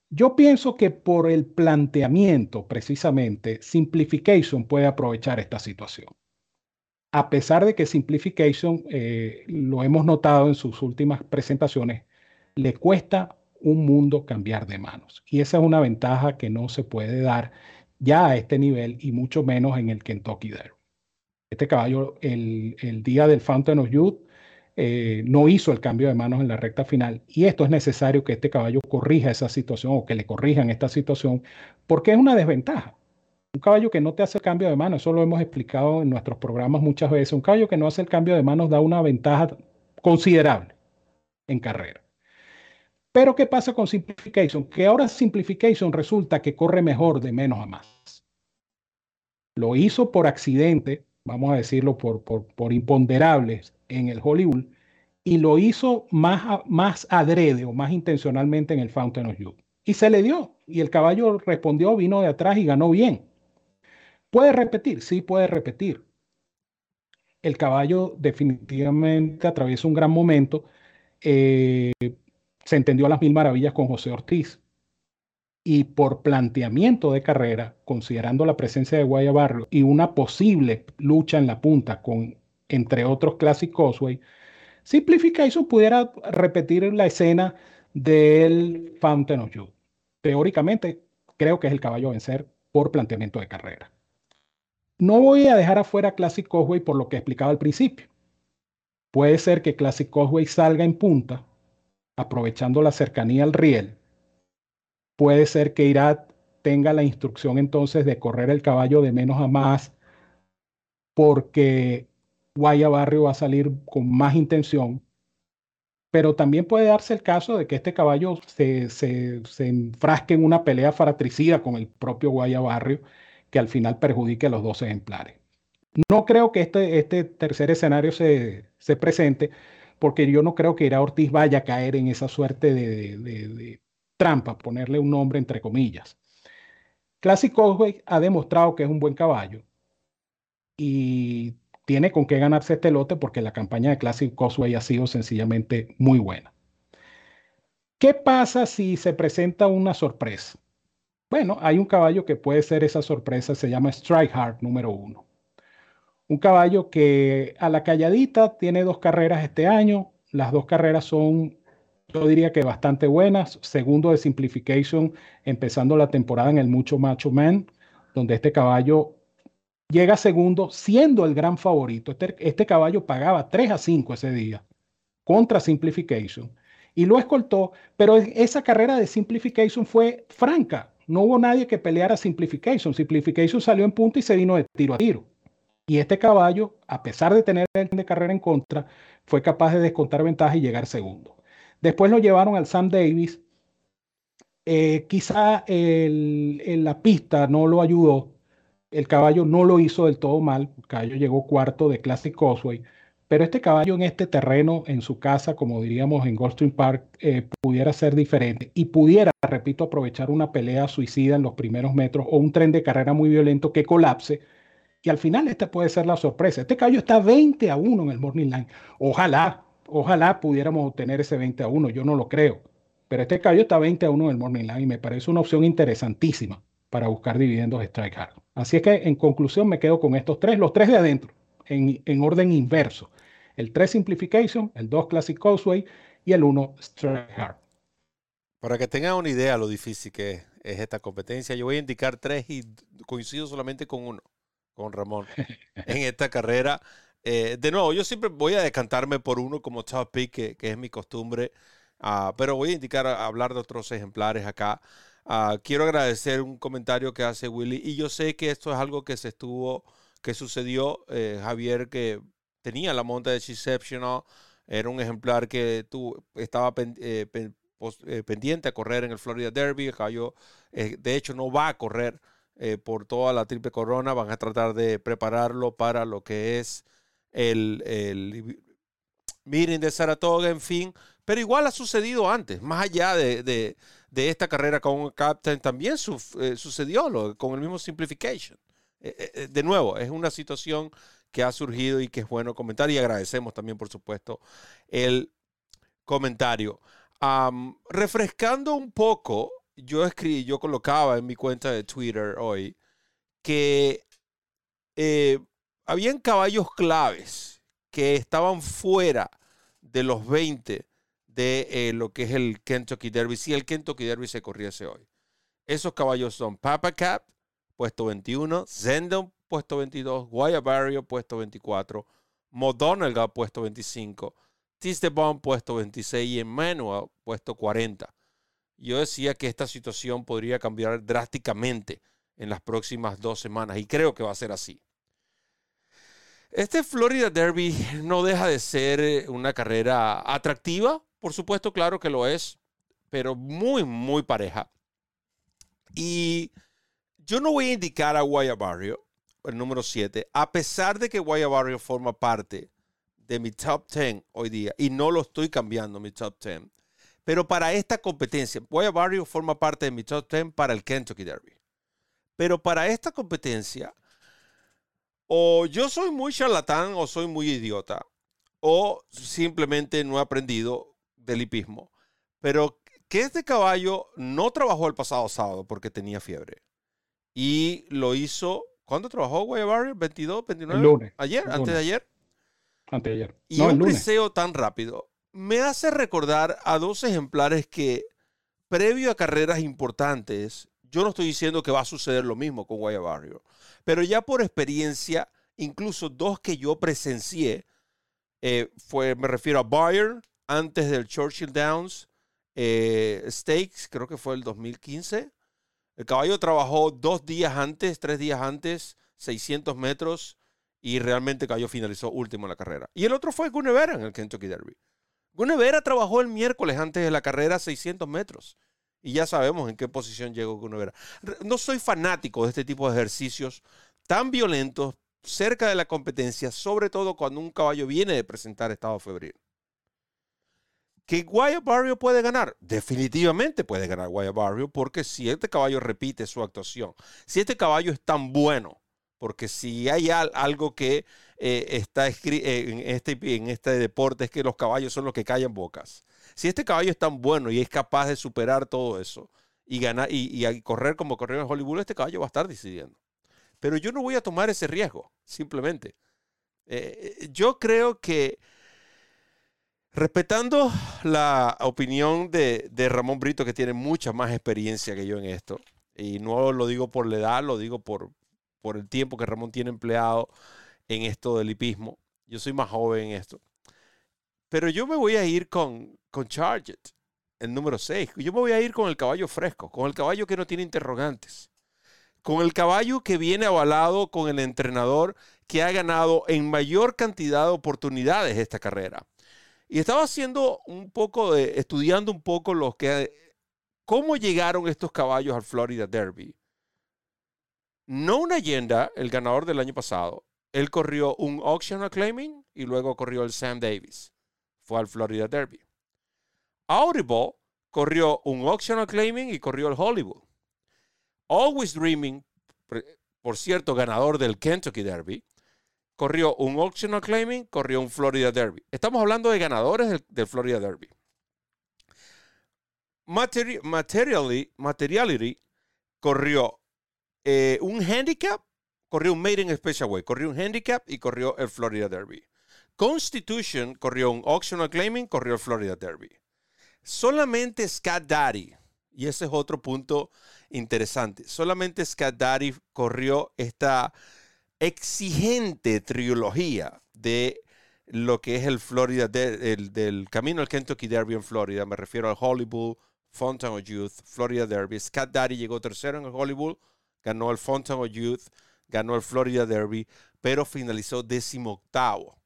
Yo pienso que por el planteamiento, precisamente, Simplification puede aprovechar esta situación a pesar de que Simplification, eh, lo hemos notado en sus últimas presentaciones, le cuesta un mundo cambiar de manos. Y esa es una ventaja que no se puede dar ya a este nivel y mucho menos en el Kentucky Derby. Este caballo, el, día del Fountain of Youth, eh, no hizo el cambio de manos en la recta final y esto es necesario que este caballo corrija esa situación o que le corrijan esta situación porque es una desventaja. Un caballo que no te hace el cambio de mano, eso lo hemos explicado en nuestros programas muchas veces, un caballo que no hace el cambio de manos da una ventaja considerable en carrera. Pero ¿qué pasa con Simplification? Que ahora Simplification resulta que corre mejor de menos a más. Lo hizo por accidente, vamos a decirlo por, por, imponderables en el Hollywood, y lo hizo más, más adrede o más intencionalmente en el Fountain of Youth. Y se le dio, y el caballo respondió, vino de atrás y ganó bien. ¿Puede repetir? Sí, puede repetir. El caballo definitivamente atraviesa un gran momento. Eh, se entendió a las mil maravillas con José Ortiz. Y por planteamiento de carrera, considerando la presencia de Guayabarro y una posible lucha en la punta con, entre otros Classic Causeway, Simplification pudiera repetir la escena del Fountain of Youth. Teóricamente, creo que es el caballo a vencer por planteamiento de carrera. No voy a dejar afuera Classic Causeway por lo que explicaba al principio. Puede ser que Classic Causeway salga en punta, aprovechando la cercanía al riel. Puede ser que Irat tenga la instrucción entonces de correr el caballo de menos a más, porque Guaya Barrio va a salir con más intención. Pero también puede darse el caso de que este caballo se, se, se enfrasque en una pelea fratricida con el propio Guaya Barrio que al final perjudique a los dos ejemplares. No creo que este, este tercer escenario se, presente, porque yo no creo que Ira Ortiz vaya a caer en esa suerte de, trampa, ponerle un nombre entre comillas. Classic Causeway ha demostrado que es un buen caballo y tiene con qué ganarse este lote porque la campaña de Classic Causeway ha sido sencillamente muy buena. ¿Qué pasa si se presenta una sorpresa? Bueno, hay un caballo que puede ser esa sorpresa, se llama Strike Hard número uno. Un caballo que a la calladita tiene dos carreras este año. Las dos carreras son, yo diría que bastante buenas. Segundo de Simplification, empezando la temporada en el Mucho Macho Man, donde este caballo llega segundo siendo el gran favorito. Este, este caballo pagaba 3 a 5 ese día contra Simplification y lo escoltó, pero esa carrera de Simplification fue franca no hubo nadie que peleara Simplification. Simplification salió en punta y se vino de tiro a tiro. Y este caballo, a pesar de tener el de carrera en contra, fue capaz de descontar ventaja y llegar segundo. Después lo llevaron al Sam Davis Eh, quizá en la pista no lo ayudó, el caballo no lo hizo del todo mal, el caballo llegó cuarto de Classic Causeway, pero este caballo en este terreno, en su casa, como diríamos en Goldstream Park, eh, pudiera ser diferente y pudiera, repito, aprovechar una pelea suicida en los primeros metros o un tren de carrera muy violento que colapse. Y al final esta puede ser la sorpresa. Este caballo está 20 a 1 en el Morning Line. Ojalá, ojalá pudiéramos obtener ese 20 a 1. Yo no lo creo. Pero este caballo está 20 a 1 en el Morning Line y me parece una opción interesantísima para buscar dividendos strike hard. Así es que en conclusión me quedo con estos tres, los tres de adentro, en, en orden inverso. El 3 Simplification, el 2 Classic Causeway y el 1 Strike Hard. Para que tengan una idea lo difícil que es, es esta competencia, yo voy a indicar tres y coincido solamente con uno, con Ramón, en esta carrera. Eh, de nuevo, yo siempre voy a decantarme por uno como top pick, que, es mi costumbre, uh, pero voy a indicar, a hablar de otros ejemplares acá. Uh, quiero agradecer un comentario que hace Willy, y yo sé que esto es algo que se estuvo, que sucedió, eh, Javier, que tenía la monta de Exceptional, era un ejemplar que tú estaba eh, eh, pendiente a correr en el Florida Derby, de hecho no va a correr por toda la triple corona, van a tratar de prepararlo para lo que es el, el meeting de Saratoga, en fin, pero igual ha sucedido antes, más allá de, de, de esta carrera con Captain, también eh, sucedió lo, con el mismo Simplification. Eh, eh, de nuevo, es una situación que ha surgido y que es bueno comentar y agradecemos también, por supuesto, el comentario. refrescando un poco, yo escribí, yo colocaba en mi cuenta de Twitter hoy que habían caballos claves que estaban fuera de los 20 de eh, lo que es el Kentucky Derby, si el Kentucky Derby se corriese hoy. Esos caballos son Papa Cap, puesto 21, Zendon, puesto 22, Guayabarrio, puesto 24, Modonalga, puesto 25, Tistebon, puesto 26 y Emmanuel, puesto 40. Yo decía que esta situación podría cambiar drásticamente en las próximas dos semanas y creo que va a ser así. Este Florida Derby no deja de ser eh, una carrera atractiva, por supuesto, claro que lo es, pero muy, muy pareja. Y yo no voy a indicar a Guayabarrio, el número 7, a pesar de que Guayabarrio forma parte de mi top 10 hoy día, y no lo estoy cambiando mi top 10, pero para esta competencia, Guayabarrio forma parte de mi top 10 para el Kentucky Derby. Pero para esta competencia, o yo soy muy charlatán o soy muy idiota, o simplemente no he aprendido del hipismo. Pero que este caballo no trabajó el pasado sábado porque tenía fiebre. Y lo hizo, ¿cuándo trabajó Guayabarrio? ¿22, 29? El lunes. ¿Ayer? ¿Antes de ayer? Antes de ayer. Y un briseo tan rápido me hace recordar a dos ejemplares que, previo a carreras importantes, yo no estoy diciendo que va a suceder lo mismo con Guayabarrio, pero ya por experiencia, incluso dos que yo presencié, eh, fue, me refiero a Bayern antes del Churchill Downs eh, Stakes, creo que fue el 2015. El caballo trabajó dos días antes, tres días antes, 600 metros, y realmente el caballo finalizó último en la carrera. Y el otro fue Gunevera en el Kentucky Derby. Gunevera trabajó el miércoles antes de la carrera 600 metros. Y ya sabemos en qué posición llegó Gunevera. No soy fanático de este tipo de ejercicios tan violentos cerca de la competencia, sobre todo cuando un caballo viene de presentar estado febril. ¿Que Guaya Barrio puede ganar? Definitivamente puede ganar Guaya Barrio porque si este caballo repite su actuación, si este caballo es tan bueno, porque si hay algo que eh, está escrito en este, en este deporte es que los caballos son los que callan bocas. Si este caballo es tan bueno y es capaz de superar todo eso y ganar y, correr como corrió en Hollywood, este caballo va a estar decidiendo. Pero yo no voy a tomar ese riesgo, simplemente. Eh, yo creo que respetando la opinión de, de, Ramón Brito, que tiene mucha más experiencia que yo en esto, y no lo digo por la edad, lo digo por, por el tiempo que Ramón tiene empleado en esto del hipismo. Yo soy más joven en esto. Pero yo me voy a ir con, con Charge It, el número 6. Yo me voy a ir con el caballo fresco, con el caballo que no tiene interrogantes. Con el caballo que viene avalado con el entrenador que ha ganado en mayor cantidad de oportunidades esta carrera. Y estaba haciendo un poco de, estudiando un poco los que ¿Cómo llegaron estos caballos al Florida Derby? No una leyenda, el ganador del año pasado. Él corrió un Auction Claiming y luego corrió el Sam Davis. Fue al Florida Derby. Audible corrió un Auction Claiming y corrió el Hollywood. Always Dreaming, por cierto, ganador del Kentucky Derby, corrió un Auction Claiming, corrió un Florida Derby. Estamos hablando de ganadores del, Florida Derby. materiality, materiality corrió eh, un handicap, corrió un Maiden Special Way, corrió un handicap y corrió el Florida Derby. Constitution corrió un Auction Claiming, corrió el Florida Derby. Solamente Scott Daddy, y ese es otro punto interesante, solamente Scott Daddy corrió esta exigente trilogía de lo que es el Florida, del camino al Kentucky Derby en Florida. Me refiero al Hollywood, Fountain of Youth, Florida Derby. Scott Daddy llegó tercero en el Hollywood, ganó el Fountain of Youth, ganó el Florida Derby, pero finalizó decimoctavo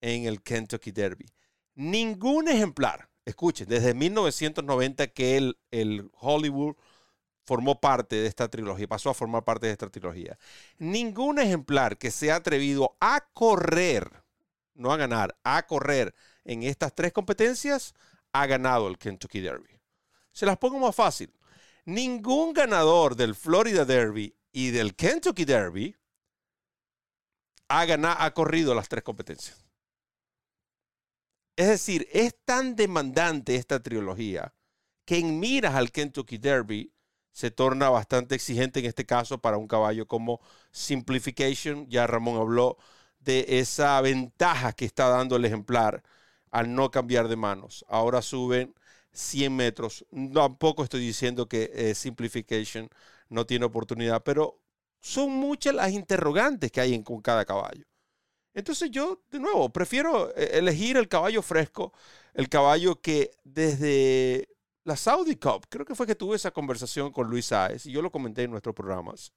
en el Kentucky Derby. Ningún ejemplar escuchen, desde 1990 que el, el Hollywood formó parte de esta trilogía, pasó a formar parte de esta trilogía. Ningún ejemplar que se ha atrevido a correr, no a ganar, a correr en estas tres competencias, ha ganado el Kentucky Derby. Se las pongo más fácil. Ningún ganador del Florida Derby y del Kentucky Derby ha, ganado, ha corrido las tres competencias. Es decir, es tan demandante esta trilogía que en miras al Kentucky Derby se torna bastante exigente en este caso para un caballo como Simplification. Ya Ramón habló de esa ventaja que está dando el ejemplar al no cambiar de manos. Ahora suben 100 metros. Tampoco estoy diciendo que eh, Simplification no tiene oportunidad, pero son muchas las interrogantes que hay en, con cada caballo. Entonces yo, de nuevo, prefiero eh, elegir el caballo fresco, el caballo que desde la Saudi Cup, creo que fue que tuve esa conversación con Luis Saez, y yo lo comenté en nuestros programas,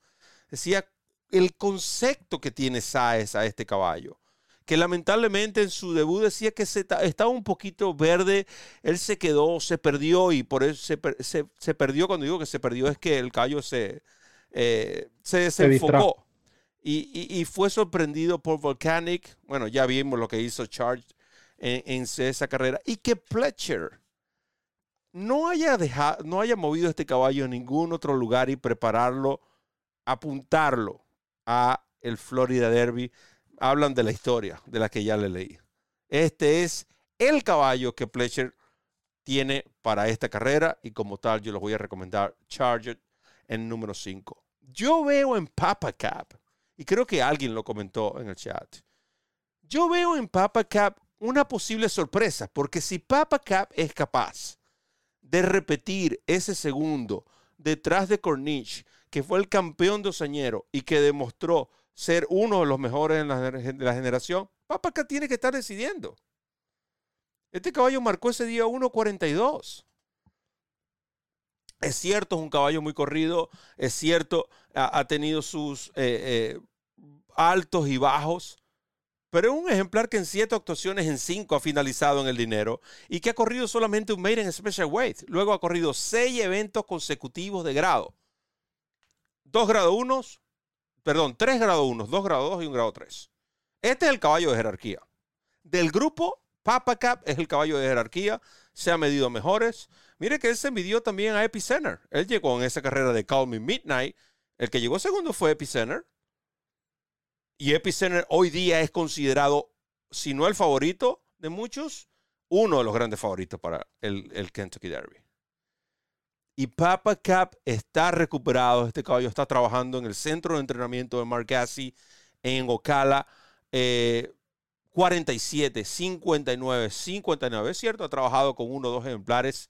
decía el concepto que tiene Saez a este caballo, que lamentablemente en su debut decía que estaba un poquito verde, él se quedó, se perdió, y por eso se, perdió, cuando digo que se perdió es que el caballo se, eh, se desenfocó. Y, fue sorprendido por Volcanic. Bueno, ya vimos lo que hizo Charge en, esa carrera. Y que Pletcher no haya, dejado, no haya movido este caballo en ningún otro lugar y prepararlo, apuntarlo a el Florida Derby. Hablan de la historia, de la que ya le leí. Este es el caballo que Pletcher tiene para esta carrera y como tal yo les voy a recomendar Charger en número 5. Yo veo en Papa Cap y creo que alguien lo comentó en el chat. Yo veo en Papa Cap una posible sorpresa, porque si Papa Cap es capaz de repetir ese segundo detrás de Corniche, que fue el campeón de Osañero y que demostró ser uno de los mejores en la, de la generación, Papa Cap tiene que estar decidiendo. Este caballo marcó ese día 1.42. Es cierto, es un caballo muy corrido, es cierto, ha, tenido sus eh, eh, altos y bajos, pero es un ejemplar que en siete actuaciones en cinco ha finalizado en el dinero y que ha corrido solamente un Maiden Special Weight. Luego ha corrido seis eventos consecutivos de grado. Dos grado unos, perdón, tres grado unos, dos grado dos y un grado tres. Este es el caballo de jerarquía. Del grupo, Papa Cap es el caballo de jerarquía. Se ha medido mejores. Mire que él se midió también a Epicenter. Él llegó en esa carrera de Call Me Midnight. El que llegó segundo fue Epicenter. Y Epicenter hoy día es considerado, si no el favorito de muchos, uno de los grandes favoritos para el, Kentucky Derby. Y Papa Cap está recuperado. Este caballo está trabajando en el centro de entrenamiento de Mark Gassi en Ocala. 47, 59, 59. Es cierto, ha trabajado con uno o dos ejemplares,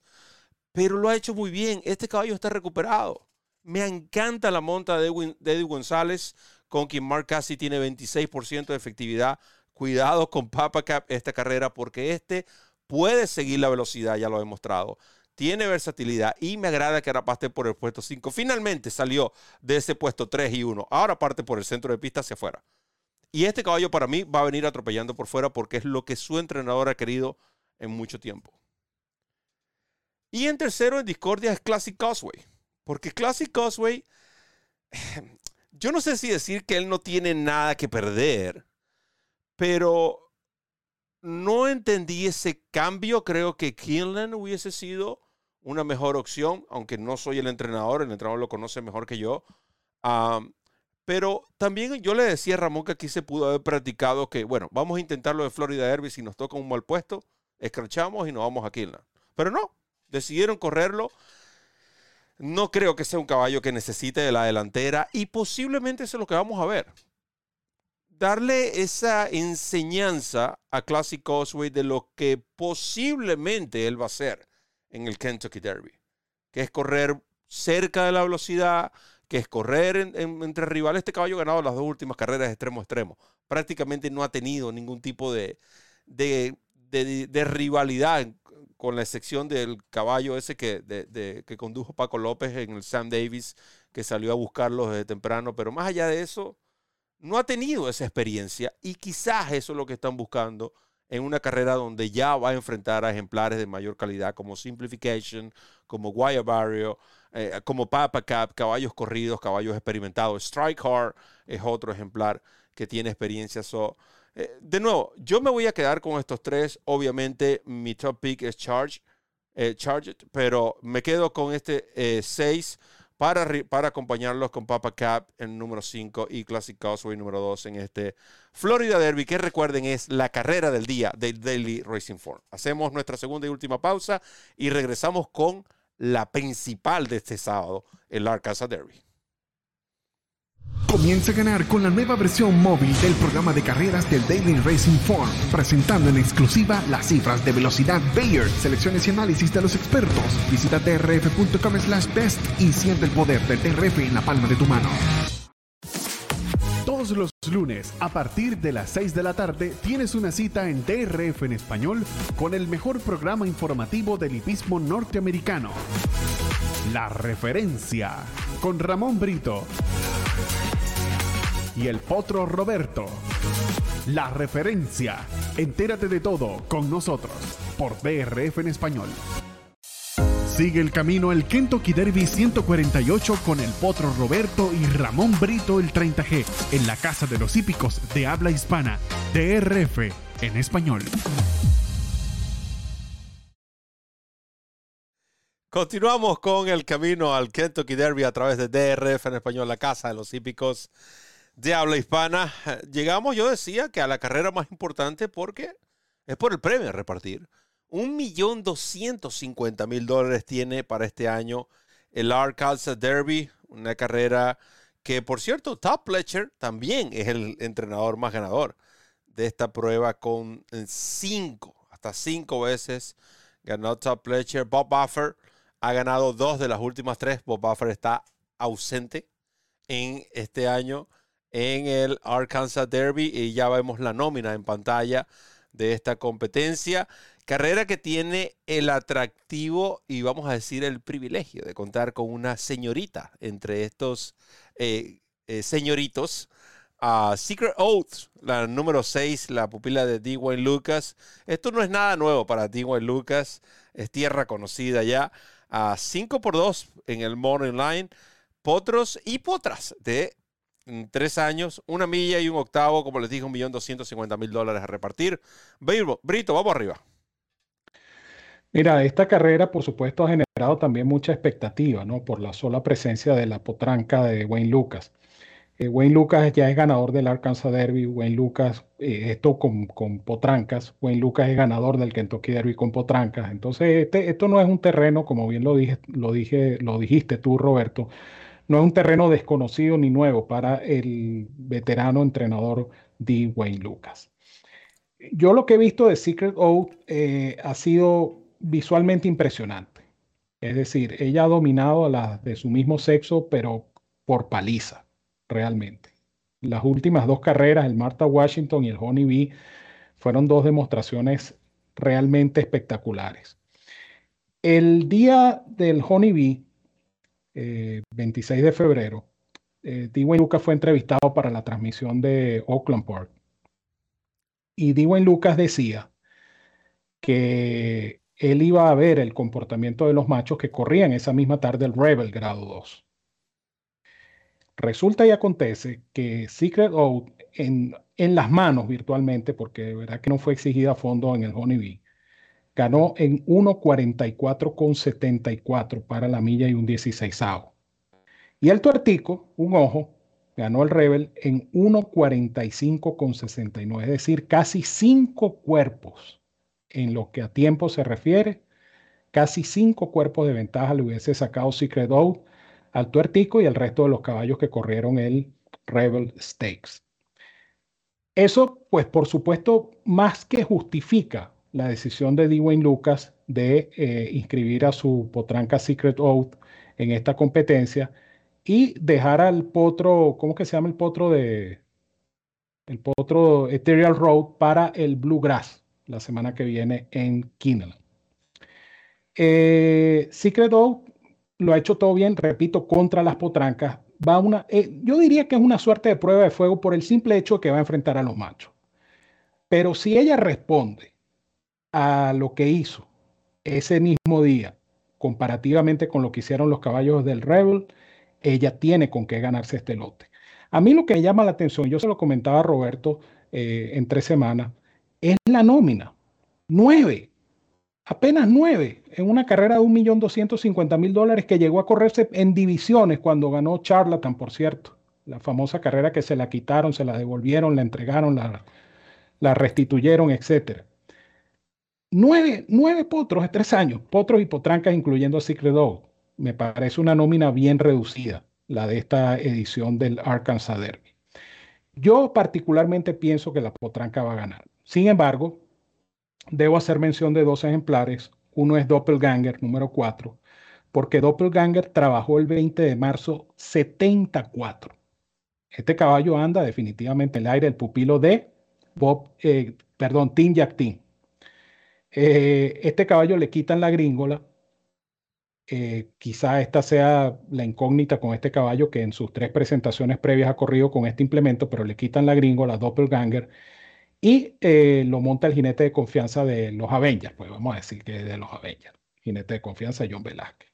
pero lo ha hecho muy bien. Este caballo está recuperado. Me encanta la monta de Eddie González con quien Mark Cassie tiene 26% de efectividad. Cuidado con Papa Cap esta carrera porque este puede seguir la velocidad, ya lo he demostrado. Tiene versatilidad y me agrada que ahora parte por el puesto 5. Finalmente salió de ese puesto 3 y 1. Ahora parte por el centro de pista hacia afuera. Y este caballo para mí va a venir atropellando por fuera porque es lo que su entrenador ha querido en mucho tiempo. Y en tercero, en discordia, es Classic Causeway. Porque Classic Causeway, yo no sé si decir que él no tiene nada que perder, pero no entendí ese cambio. Creo que Kinlan hubiese sido una mejor opción, aunque no soy el entrenador, el entrenador lo conoce mejor que yo. pero también yo le decía a Ramón que aquí se pudo haber practicado que, bueno, vamos a intentarlo de Florida Derby, si nos toca un mal puesto, escrachamos y nos vamos a. Pero no, decidieron correrlo. No creo que sea un caballo que necesite de la delantera y posiblemente eso es lo que vamos a ver. Darle esa enseñanza a Classic Causeway de lo que posiblemente él va a hacer en el Kentucky Derby, que es correr cerca de la velocidad, que es correr entre rivales. Este caballo ha ganado las dos últimas carreras de extremo a extremo. Prácticamente no ha tenido ningún tipo de, de, de, rivalidad, con la excepción del caballo ese que, que condujo Paco López en el Sam Davis, que salió a buscarlo desde temprano. Pero más allá de eso, no ha tenido esa experiencia y quizás eso es lo que están buscando en una carrera donde ya va a enfrentar a ejemplares de mayor calidad como Simplification, como Guaya Barrio, eh, como Papa Cap, caballos corridos, caballos experimentados. Strike Hard es otro ejemplar que tiene experiencia. Eh, de nuevo, yo me voy a quedar con estos tres. Obviamente, mi top pick es Charge, eh, Charge pero me quedo con este 6 para, para acompañarlos con Papa Cap en número 5 y Classic Causeway número 2 en este Florida Derby, que recuerden es la carrera del día del Daily Racing Form. Hacemos nuestra segunda y última pausa y regresamos con la principal de este sábado, el Arkansas Derby. Comienza a ganar con la nueva versión móvil del programa de carreras del Daily Racing Form, presentando en exclusiva las cifras de velocidad Bayer, selecciones y análisis de los expertos. Visita drf.com slash best y siente el poder del DRF en la palma de tu mano. Todos los lunes, a partir de las 6 de la tarde, tienes una cita en DRF en español con el mejor programa informativo del hipismo norteamericano. La referencia con Ramón Brito y el potro Roberto. La referencia. Entérate de todo con nosotros por DRF en español. Sigue el camino el Kentucky Derby 148 con el potro Roberto y Ramón Brito el 30G en la Casa de los Hípicos de habla hispana. DRF en español. Continuamos con el camino al Kentucky Derby a través de DRF en español, la Casa de los Hípicos de habla hispana. Llegamos, yo decía, que a la carrera más importante porque es por el premio a repartir. Un millón doscientos cincuenta mil dólares tiene para este año el Arkansas Derby, una carrera que, por cierto, Top Fletcher también es el entrenador más ganador de esta prueba con cinco, hasta cinco veces ganó Top Fletcher. Bob Buffer ha ganado dos de las últimas tres. Bob Buffer está ausente en este año en el Arkansas Derby y ya vemos la nómina en pantalla de esta competencia. Carrera que tiene el atractivo y vamos a decir el privilegio de contar con una señorita entre estos eh, eh, señoritos. a Secret Oath, la número 6, la pupila de Dwayne Lucas. Esto no es nada nuevo para Dwayne Lucas, es tierra conocida ya. A 5 por 2 en el Morning Line. Potros y potras de tres años, una milla y un octavo, como les dije, un millón doscientos cincuenta mil dólares a repartir. Brito, vamos arriba. Mira, esta carrera, por supuesto, ha generado también mucha expectativa, ¿no? Por la sola presencia de la potranca de Wayne Lucas. Eh, Wayne Lucas ya es ganador del Arkansas Derby. Wayne Lucas, eh, esto con, con, potrancas. Wayne Lucas es ganador del Kentucky Derby con potrancas. Entonces, este, esto no es un terreno, como bien lo, dije, lo, dije, lo dijiste tú, Roberto, no es un terreno desconocido ni nuevo para el veterano entrenador D. Wayne Lucas. Yo lo que he visto de Secret Oath eh, ha sido visualmente impresionante. Es decir, ella ha dominado a las de su mismo sexo, pero por paliza, realmente. Las últimas dos carreras, el Martha Washington y el Honey Bee, fueron dos demostraciones realmente espectaculares. El día del Honey Bee, 26 eh, de febrero, eh, Dwayne Lucas fue entrevistado para la transmisión de Oakland Park. Y Dwayne Lucas decía que él iba a ver el comportamiento de los machos que corrían esa misma tarde el Rebel grado 2. Resulta y acontece que Secret Oath en, en las manos virtualmente, porque de verdad que no fue exigida a fondo en el Honeybee, ganó en 1.44,74 para la milla y un 16 Y el tuertico, un ojo, ganó el Rebel en 1.45,69, es decir, casi cinco cuerpos en lo que a tiempo se refiere, casi cinco cuerpos de ventaja le hubiese sacado Secret Oath al tuertico y al resto de los caballos que corrieron el Rebel Stakes. Eso, pues por supuesto, más que justifica la decisión de Dwayne Lucas de eh, inscribir a su potranca Secret Oath en esta competencia y dejar al potro, ¿cómo que se llama el potro de el potro Ethereal Road para el Bluegrass la semana que viene en Kinnell. Eh, Secret Oath lo ha hecho todo bien, repito, contra las potrancas. Va una, eh, yo diría que es una suerte de prueba de fuego por el simple hecho de que va a enfrentar a los machos. Pero si ella responde a lo que hizo ese mismo día, comparativamente con lo que hicieron los caballos del Rebel, ella tiene con qué ganarse este lote. A mí lo que me llama la atención, yo se lo comentaba Roberto eh, en tres semanas, es la nómina. Nueve, apenas nueve, en una carrera de 1.250.000 dólares que llegó a correrse en divisiones cuando ganó Charlatan, por cierto. La famosa carrera que se la quitaron, se la devolvieron, la entregaron, la, la restituyeron, etcétera. Nueve, potros de tres años, potros y potrancas, incluyendo a Secret Dog. Me parece una nómina bien reducida, la de esta edición del Arkansas Derby. Yo particularmente pienso que la potranca va a ganar. Sin embargo, debo hacer mención de dos ejemplares. Uno es Doppelganger, número 4, porque Doppelganger trabajó el 20 de marzo 74. Este caballo anda definitivamente en el aire, el pupilo de Bob, eh, perdón, Tim Jack Tim. Eh, este caballo le quitan la gringola. Eh, quizá esta sea la incógnita con este caballo que en sus tres presentaciones previas ha corrido con este implemento, pero le quitan la gringola, Doppelganger, y eh, lo monta el jinete de confianza de los Avengers, pues vamos a decir que de los Avengers, jinete de confianza John Velázquez.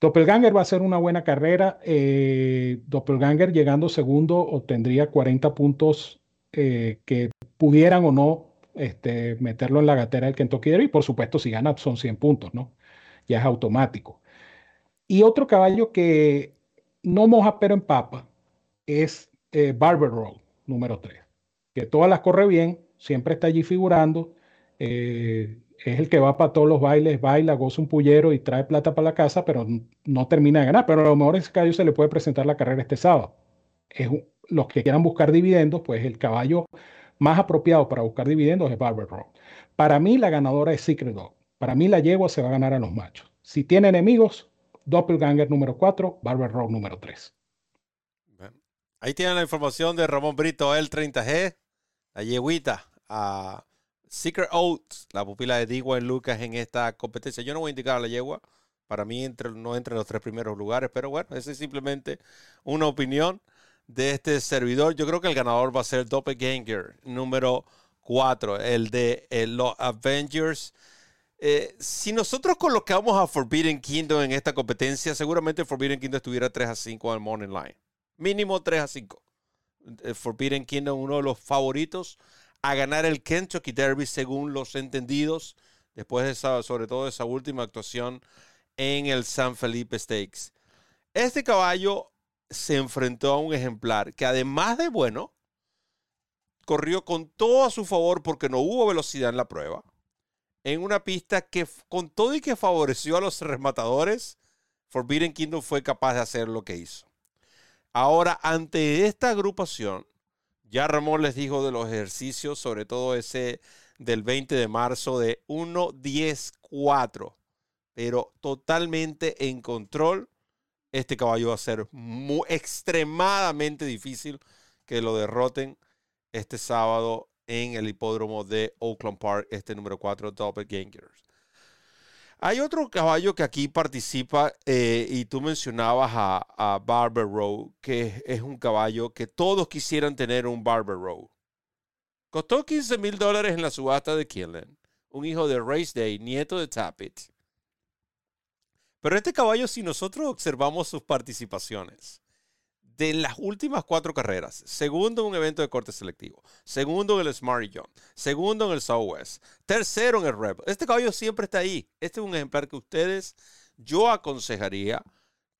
Doppelganger va a ser una buena carrera. Doppelganger llegando segundo obtendría 40 puntos que pudieran o no este, meterlo en la gatera del Kentucky Derby. Y por supuesto, si gana, son 100 puntos, ¿no? Ya es automático. Y otro caballo que no moja pero en papa es eh, Barber Road, número 3, que todas las corre bien, siempre está allí figurando. Eh, es el que va para todos los bailes, baila, goza un pullero y trae plata para la casa, pero no termina de ganar. Pero a lo mejor ese caballo se le puede presentar la carrera este sábado. Es los que quieran buscar dividendos, pues el caballo más apropiado para buscar dividendos es Barber Road. Para mí la ganadora es Secret Dog. Para mí la yegua se va a ganar a los machos. Si tiene enemigos, Doppelganger número 4, Barber Road número 3. Ahí tienen la información de Ramón Brito, el 30G, la yeguita a Secret Oats, la pupila de Digua Lucas en esta competencia. Yo no voy a indicar a la yegua, para mí entre, no entre los tres primeros lugares, pero bueno, esa es simplemente una opinión de este servidor. Yo creo que el ganador va a ser Doppelganger número 4, el de los Avengers. Eh, si nosotros colocamos a Forbidden Kingdom en esta competencia, seguramente Forbidden Kingdom estuviera 3 a 5 al Morning Line. Mínimo 3 a 5. Eh, Forbidden Kingdom, uno de los favoritos a ganar el Kentucky Derby, según los entendidos, después de esa, sobre todo esa última actuación en el San Felipe Stakes. Este caballo se enfrentó a un ejemplar que además de bueno, corrió con todo a su favor porque no hubo velocidad en la prueba, en una pista que con todo y que favoreció a los rematadores, Forbidden Kingdom fue capaz de hacer lo que hizo. Ahora, ante esta agrupación, ya Ramón les dijo de los ejercicios, sobre todo ese del 20 de marzo de 1-10-4, pero totalmente en control este caballo va a ser muy, extremadamente difícil que lo derroten este sábado en el hipódromo de Oakland Park, este número 4, Doppelgangers. Hay otro caballo que aquí participa eh, y tú mencionabas a, Barber Row, que es un caballo que todos quisieran tener un Barber Row. Costó 15 mil dólares en la subasta de Killen. un hijo de Race Day, nieto de Tappet. Pero este caballo, si nosotros observamos sus participaciones, de las últimas cuatro carreras, segundo en un evento de corte selectivo, segundo en el Smarty John, segundo en el Southwest, tercero en el Rebel. Este caballo siempre está ahí. Este es un ejemplar que ustedes, yo aconsejaría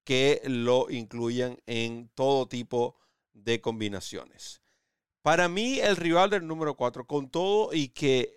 que lo incluyan en todo tipo de combinaciones. Para mí, el rival del número 4, con todo y que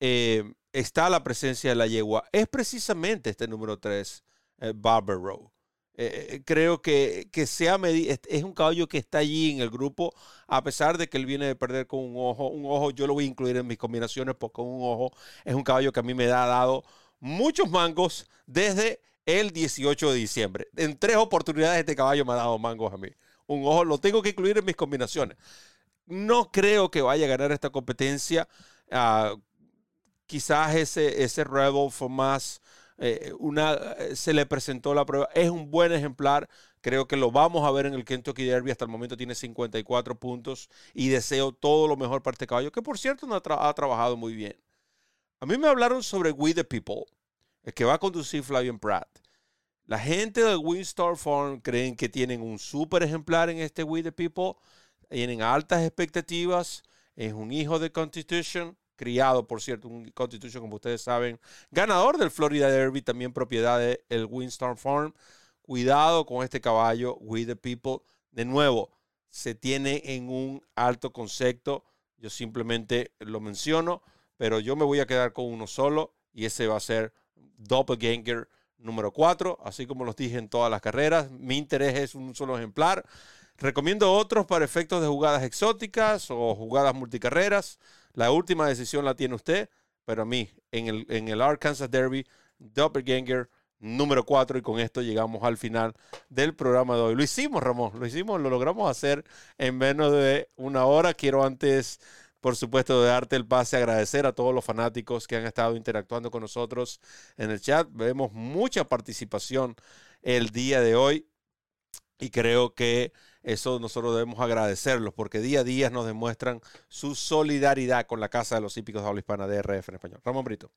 eh, está la presencia de la yegua, es precisamente este número 3, eh, Barbaro. Eh, eh, creo que, que sea es un caballo que está allí en el grupo, a pesar de que él viene de perder con un ojo. Un ojo yo lo voy a incluir en mis combinaciones porque un ojo es un caballo que a mí me ha dado muchos mangos desde el 18 de diciembre. En tres oportunidades este caballo me ha dado mangos a mí. Un ojo lo tengo que incluir en mis combinaciones. No creo que vaya a ganar esta competencia. Ah, quizás ese, ese Rebel fue más eh, una, eh, se le presentó la prueba. Es un buen ejemplar. Creo que lo vamos a ver en el Kentucky Derby. Hasta el momento tiene 54 puntos y deseo todo lo mejor para este caballo, que por cierto no ha, trabajado muy bien. A mí me hablaron sobre We the People, el que va a conducir Flavian Pratt. La gente de Winstar Farm creen que tienen un súper ejemplar en este We the People. Tienen altas expectativas. Es un hijo de Constitution criado, por cierto, un Constitution, como ustedes saben, ganador del Florida Derby, también propiedad del el Windstorm Farm. Cuidado con este caballo, We the People. De nuevo, se tiene en un alto concepto. Yo simplemente lo menciono, pero yo me voy a quedar con uno solo y ese va a ser Doppelganger número 4, así como los dije en todas las carreras. Mi interés es un solo ejemplar. Recomiendo otros para efectos de jugadas exóticas o jugadas multicarreras. La última decisión la tiene usted, pero a mí, en el, en el Arkansas Derby, Doppelganger número 4 y con esto llegamos al final del programa de hoy. Lo hicimos, Ramón, lo hicimos, lo logramos hacer en menos de una hora. Quiero antes, por supuesto, de darte el pase, agradecer a todos los fanáticos que han estado interactuando con nosotros en el chat. Vemos mucha participación el día de hoy y creo que eso nosotros debemos agradecerlos porque día a día nos demuestran su solidaridad con la Casa de los Hípicos de Habla Hispana de RF en español. Ramón Brito.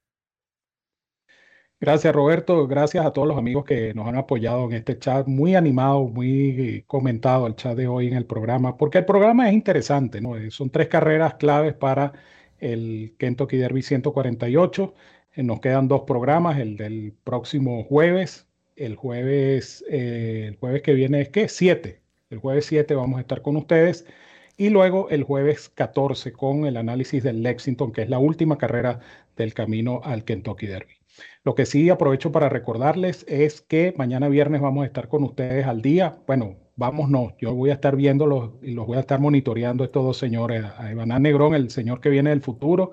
Gracias Roberto, gracias a todos los amigos que nos han apoyado en este chat, muy animado, muy comentado el chat de hoy en el programa, porque el programa es interesante, ¿no? Eh, son tres carreras claves para el Kentucky Derby 148. Eh, nos quedan dos programas, el del próximo jueves, el jueves, eh, el jueves que viene es que 7, el jueves 7 vamos a estar con ustedes y luego el jueves 14 con el análisis del Lexington, que es la última carrera del camino al Kentucky Derby. Lo que sí aprovecho para recordarles es que mañana viernes vamos a estar con ustedes al día. Bueno, vamos no, yo voy a estar viéndolos y los voy a estar monitoreando estos dos señores, a Iván Negrón, el señor que viene del futuro,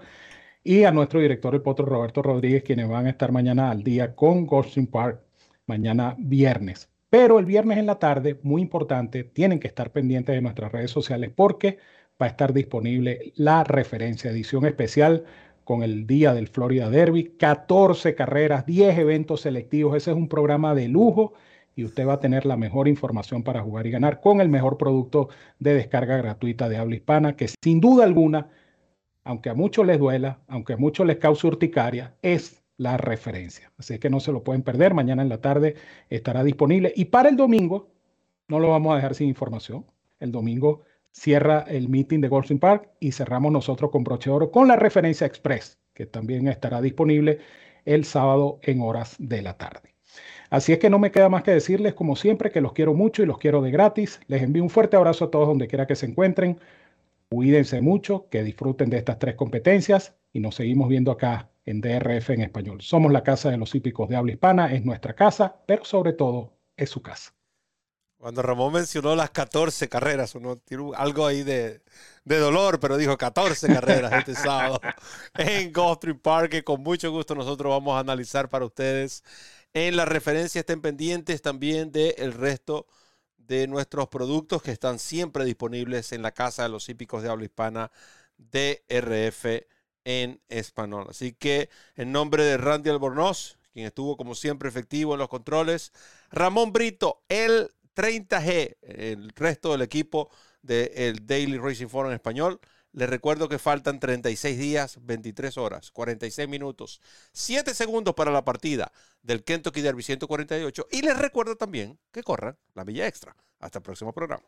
y a nuestro director, el potro Roberto Rodríguez, quienes van a estar mañana al día con Goldstein Park, mañana viernes. Pero el viernes en la tarde, muy importante, tienen que estar pendientes de nuestras redes sociales porque va a estar disponible la referencia, edición especial con el día del Florida Derby, 14 carreras, 10 eventos selectivos. Ese es un programa de lujo y usted va a tener la mejor información para jugar y ganar con el mejor producto de descarga gratuita de habla hispana, que sin duda alguna, aunque a muchos les duela, aunque a muchos les cause urticaria, es la referencia. Así que no se lo pueden perder. Mañana en la tarde estará disponible. Y para el domingo, no lo vamos a dejar sin información. El domingo cierra el meeting de Golfing Park y cerramos nosotros con broche oro con la referencia express, que también estará disponible el sábado en horas de la tarde. Así es que no me queda más que decirles, como siempre, que los quiero mucho y los quiero de gratis. Les envío un fuerte abrazo a todos donde quiera que se encuentren. Cuídense mucho, que disfruten de estas tres competencias y nos seguimos viendo acá en DRF en español. Somos la casa de los hípicos de habla hispana, es nuestra casa, pero sobre todo es su casa. Cuando Ramón mencionó las 14 carreras, uno tiene algo ahí de, dolor, pero dijo 14 carreras este sábado en Gulfstream Park, que con mucho gusto nosotros vamos a analizar para ustedes. En la referencia estén pendientes también del resto de nuestros productos que están siempre disponibles en la casa de los hípicos de habla hispana DRF en español. Así que en nombre de Randy Albornoz, quien estuvo como siempre efectivo en los controles, Ramón Brito, el 30G, el resto del equipo del Daily Racing Forum en español, Les recuerdo que faltan 36 días, 23 horas, 46 minutos, 7 segundos para la partida del Kentucky Derby 148. Y les recuerdo también que corran la milla extra. Hasta el próximo programa.